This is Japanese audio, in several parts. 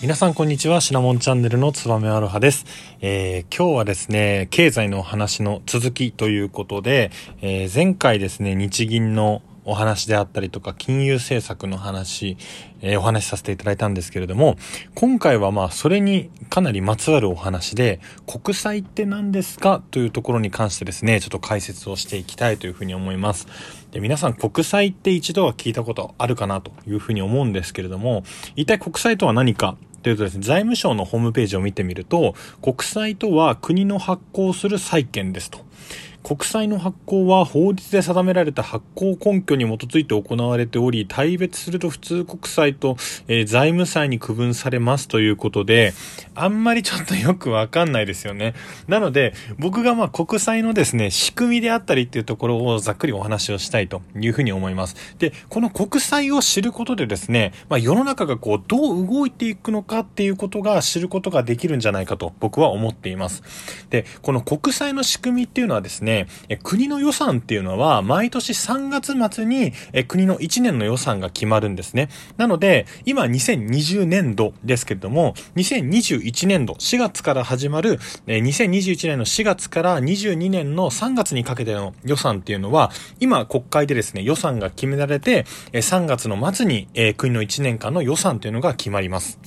皆さんこんにちは。シナモンチャンネルのつばめアロハです。えー、今日はですね、経済のお話の続きということで、えー、前回ですね、日銀のお話であったりとか、金融政策の話、えー、お話しさせていただいたんですけれども、今回はまあ、それにかなりまつわるお話で、国債って何ですかというところに関してですね、ちょっと解説をしていきたいというふうに思います。で、皆さん国債って一度は聞いたことあるかなというふうに思うんですけれども、一体国債とは何かというとですね、財務省のホームページを見てみると、国債とは国の発行する債券ですと。国債の発行は法律で定められた発行根拠に基づいて行われており、対別すると普通国債と、えー、財務債に区分されますということで、あんまりちょっとよくわかんないですよね。なので、僕がまあ国債のですね、仕組みであったりっていうところをざっくりお話をしたいというふうに思います。で、この国債を知ることでですね、まあ世の中がこう、どう動いていくのかっていうことが知ることができるんじゃないかと僕は思っています。で、この国債の仕組みっていうのはですね、国の予算っていうのは毎年3月末に国の1年の予算が決まるんですね。なので、今2020年度ですけれども、2021年度4月から始まる2021年の4月から22年の3月にかけての予算っていうのは、今国会でですね、予算が決められて、3月の末に国の1年間の予算というのが決まります。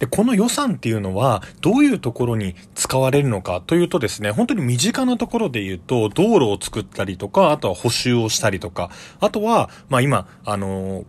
で、この予算っていうのは、どういうところに使われるのかというとですね、本当に身近なところで言うと、道路を作ったりとか、あとは補修をしたりとか、あとは、まあ今、あのー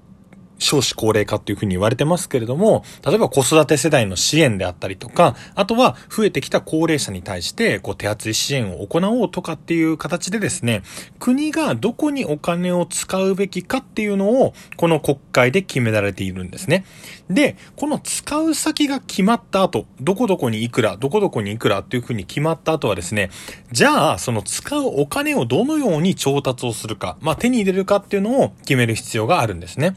少子高齢化っていうふうに言われてますけれども、例えば子育て世代の支援であったりとか、あとは増えてきた高齢者に対して、こう手厚い支援を行おうとかっていう形でですね、国がどこにお金を使うべきかっていうのを、この国会で決められているんですね。で、この使う先が決まった後、どこどこにいくら、どこどこにいくらっていうふうに決まった後はですね、じゃあ、その使うお金をどのように調達をするか、まあ手に入れるかっていうのを決める必要があるんですね。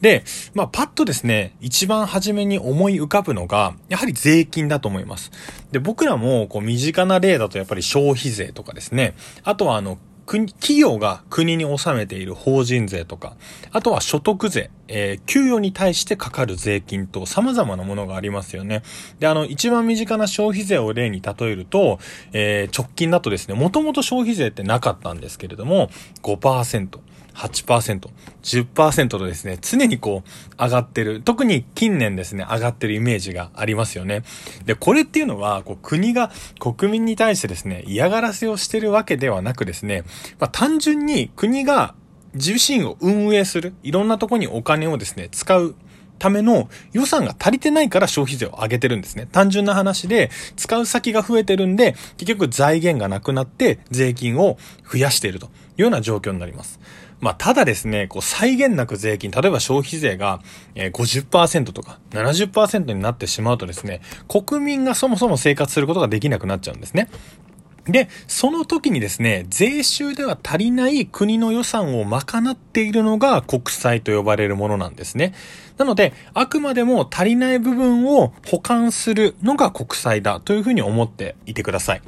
で、まあ、パッとですね、一番初めに思い浮かぶのが、やはり税金だと思います。で、僕らも、こう、身近な例だとやっぱり消費税とかですね。あとは、あの、国、企業が国に納めている法人税とか、あとは所得税、えー、給与に対してかかる税金と様々なものがありますよね。で、あの、一番身近な消費税を例に例えると、えー、直近だとですね、もともと消費税ってなかったんですけれども、5%。8%、10%とですね、常にこう上がってる。特に近年ですね、上がってるイメージがありますよね。で、これっていうのは、こう国が国民に対してですね、嫌がらせをしてるわけではなくですね、まあ、単純に国が自身を運営する、いろんなとこにお金をですね、使うための予算が足りてないから消費税を上げてるんですね。単純な話で、使う先が増えてるんで、結局財源がなくなって税金を増やしているというような状況になります。まあ、ただですね、こう、際限なく税金、例えば消費税がえ50%とか70%になってしまうとですね、国民がそもそも生活することができなくなっちゃうんですね。で、その時にですね、税収では足りない国の予算を賄っているのが国債と呼ばれるものなんですね。なので、あくまでも足りない部分を保管するのが国債だというふうに思っていてください。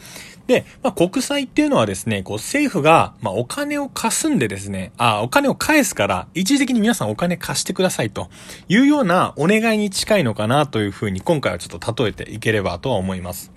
で、まあ、国債っていうのはですね、こう政府が、まあ、お金を貸すんでですね、あ、お金を返すから、一時的に皆さんお金貸してくださいというようなお願いに近いのかなというふうに今回はちょっと例えていければとは思います。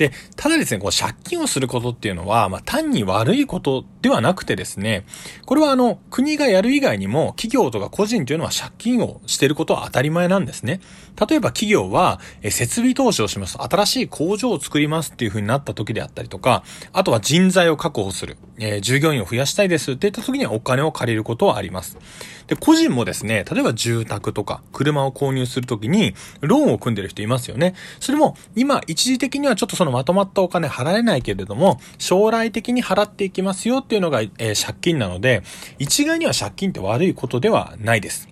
で、ただですね、こう借金をすることっていうのは、まあ、単に悪いことではなくてですね、これはあの、国がやる以外にも、企業とか個人というのは借金をしてることは当たり前なんですね。例えば企業は、え設備投資をします。新しい工場を作りますっていう風になった時であったりとか、あとは人材を確保する。えー、従業員を増やしたいですって言った時にはお金を借りることはあります。で、個人もですね、例えば住宅とか車を購入するときにローンを組んでる人いますよね。それも今一時的にはちょっとそのまとまったお金払えないけれども、将来的に払っていきますよっていうのが、えー、借金なので、一概には借金って悪いことではないです。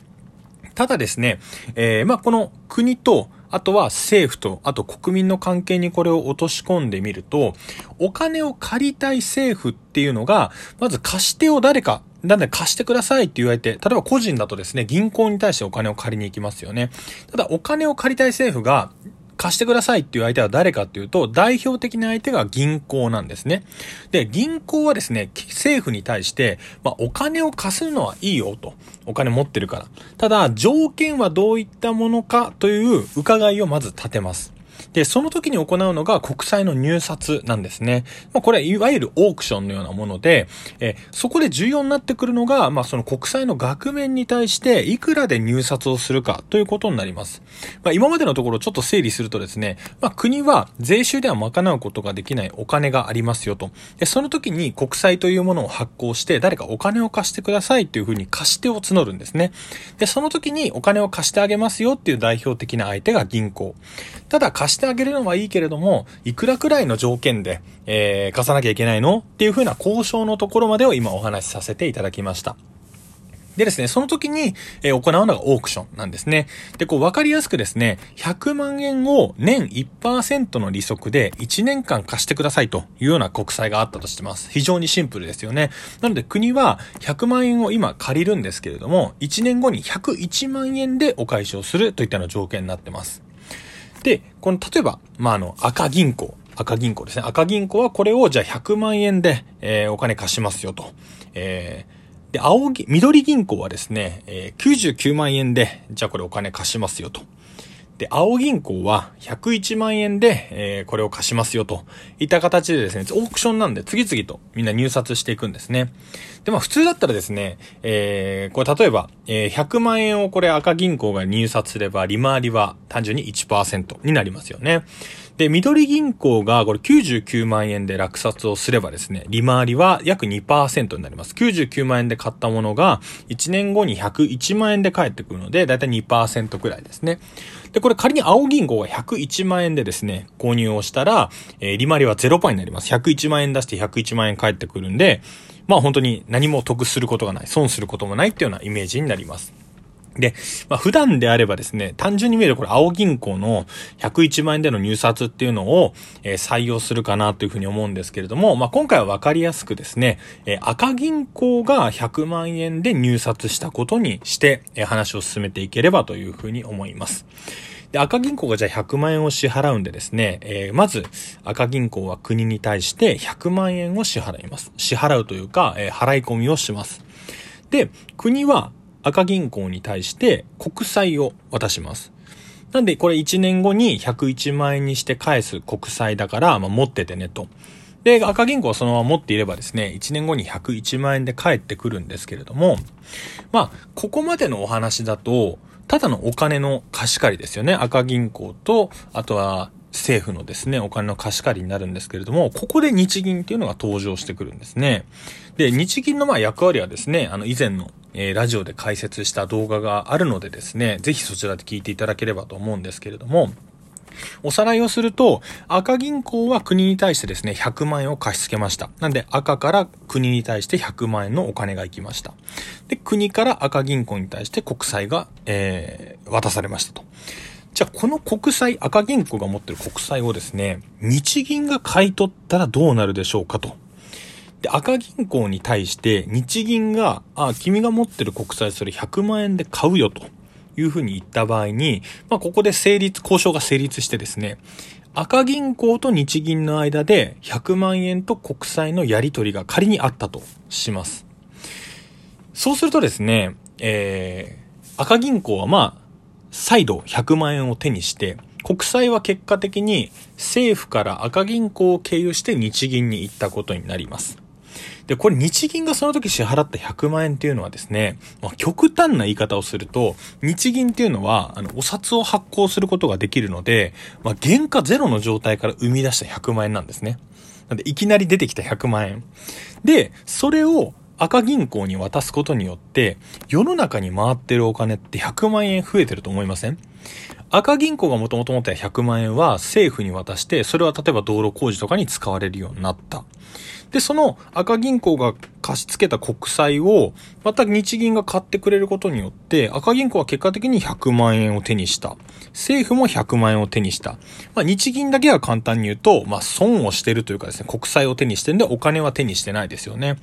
ただですね、えー、まあ、この国と、あとは政府と、あと国民の関係にこれを落とし込んでみると、お金を借りたい政府っていうのが、まず貸し手を誰か、なんで貸してくださいって言われて、例えば個人だとですね、銀行に対してお金を借りに行きますよね。ただお金を借りたい政府が、貸してくださいっていう相手は誰かっていうと、代表的な相手が銀行なんですね。で、銀行はですね、政府に対して、まあ、お金を貸すのはいいよと。お金持ってるから。ただ、条件はどういったものかという伺いをまず立てます。で、その時に行うのが国債の入札なんですね。まあ、これいわゆるオークションのようなもので、えそこで重要になってくるのが、まあ、その国債の額面に対していくらで入札をするかということになります。まあ、今までのところちょっと整理するとですね、まあ、国は税収では賄うことができないお金がありますよと。で、その時に国債というものを発行して誰かお金を貸してくださいっていうふうに貸し手を募るんですね。で、その時にお金を貸してあげますよっていう代表的な相手が銀行。ただ貸してあげるのはいいけれども、いくらくらいの条件で、えー、貸さなきゃいけないの？っていう風な交渉のところまでを今お話しさせていただきました。でですね、その時に、えー、行うのがオークションなんですね。で、こう分かりやすくですね、100万円を年1%の利息で1年間貸してくださいというような国債があったとしてます。非常にシンプルですよね。なので国は100万円を今借りるんですけれども、1年後に101万円でお返しをするといったような条件になってます。で、この、例えば、まあ、あの、赤銀行。赤銀行ですね。赤銀行はこれをじゃあ100万円で、えー、お金貸しますよと。えー、で、青ぎ、緑銀行はですね、えー、99万円で、じゃあこれお金貸しますよと。で、青銀行は101万円で、えー、これを貸しますよといった形でですね、オークションなんで次々とみんな入札していくんですね。で、まあ普通だったらですね、えー、これ例えば、えー、100万円をこれ赤銀行が入札すれば利回りは単純に1%になりますよね。で、緑銀行がこれ99万円で落札をすればですね、利回りは約2%になります。99万円で買ったものが1年後に101万円で返ってくるので、だいたい2%くらいですね。で、これ仮に青銀行が101万円でですね、購入をしたら、えー、利回りは0%になります。101万円出して101万円返ってくるんで、まあ本当に何も得することがない、損することもないっていうようなイメージになります。で、まあ、普段であればですね、単純に見えるこれ青銀行の101万円での入札っていうのを、えー、採用するかなというふうに思うんですけれども、まあ、今回はわかりやすくですね、えー、赤銀行が100万円で入札したことにして、えー、話を進めていければというふうに思います。で、赤銀行がじゃあ100万円を支払うんでですね、えー、まず赤銀行は国に対して100万円を支払います。支払うというか、えー、払い込みをします。で、国は赤銀行に対して国債を渡します。なんで、これ1年後に101万円にして返す国債だから、まあ、持っててねと。で、赤銀行はそのまま持っていればですね、1年後に101万円で返ってくるんですけれども、まあ、ここまでのお話だと、ただのお金の貸し借りですよね。赤銀行と、あとは政府のですね、お金の貸し借りになるんですけれども、ここで日銀っていうのが登場してくるんですね。で、日銀のまあ役割はですね、あの以前の、え、ラジオで解説した動画があるのでですね、ぜひそちらで聞いていただければと思うんですけれども、おさらいをすると、赤銀行は国に対してですね、100万円を貸し付けました。なんで赤から国に対して100万円のお金が行きました。で、国から赤銀行に対して国債が、えー、渡されましたと。じゃあ、この国債、赤銀行が持ってる国債をですね、日銀が買い取ったらどうなるでしょうかと。で、赤銀行に対して日銀が、あ、君が持ってる国債それ100万円で買うよというふうに言った場合に、まあ、ここで成立、交渉が成立してですね、赤銀行と日銀の間で100万円と国債のやり取りが仮にあったとします。そうするとですね、えー、赤銀行はまあ、再度100万円を手にして、国債は結果的に政府から赤銀行を経由して日銀に行ったことになります。で、これ日銀がその時支払った100万円っていうのはですね、まあ、極端な言い方をすると、日銀っていうのは、あの、お札を発行することができるので、まあ、原価ゼロの状態から生み出した100万円なんですね。なんで、いきなり出てきた100万円。で、それを赤銀行に渡すことによって、世の中に回ってるお金って100万円増えてると思いません？赤銀行がもともと持ってた100万円は政府に渡して、それは例えば道路工事とかに使われるようになった。で、その赤銀行が貸し付けた国債を、また日銀が買ってくれることによって、赤銀行は結果的に100万円を手にした。政府も100万円を手にした。まあ、日銀だけは簡単に言うと、まあ、損をしてるというかですね、国債を手にしてるんでお金は手にしてないですよね。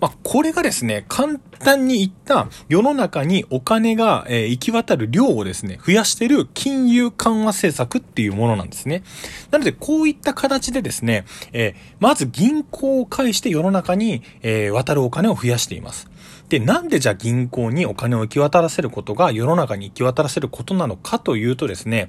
まあ、これがですね、簡単に言った世の中にお金が、えー、行き渡る量をですね、増やしてる金融緩和政策っていうものなんですね。なので、こういった形でですね、えー、まず銀行を介して世の中に、えー、渡るお金を増やしています。で、なんでじゃあ銀行にお金を行き渡らせることが世の中に行き渡らせることなのかというとですね、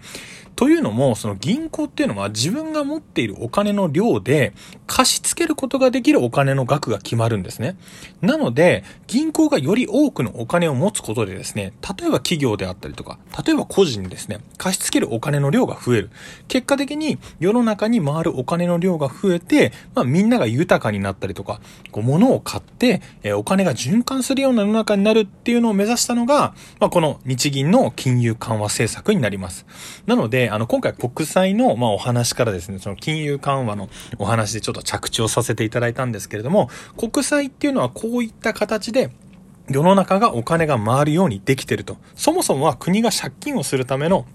というのも、その銀行っていうのは自分が持っているお金の量で貸し付けることができるお金の額が決まるんですね。なので、銀行がより多くのお金を持つことでですね、例えば企業であったりとか、例えば個人にですね、貸し付けるお金の量が増える。結果的に世の中に回るお金の量が増えて、まあみんなが豊かになったりとか、こう物を買って、えお金が循環するような世の中になるっていうのを目指したのが、まあこの日銀の金融緩和政策になります。なので、あの、今回国債の、まあ、お話からですね、その金融緩和のお話でちょっと着地をさせていただいたんですけれども、国債っていうのはこういった形で、世の中がお金が回るようにできてると。そもそもは国が借金をするための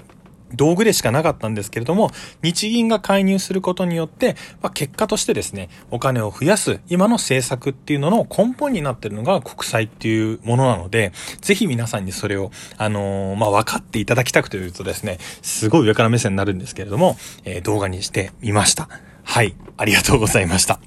道具でしかなかったんですけれども、日銀が介入することによって、まあ、結果としてですね、お金を増やす今の政策っていうのの根本になってるのが国債っていうものなので、ぜひ皆さんにそれを、あのー、まあ、分かっていただきたくというとですね、すごい上から目線になるんですけれども、えー、動画にしてみました。はい、ありがとうございました。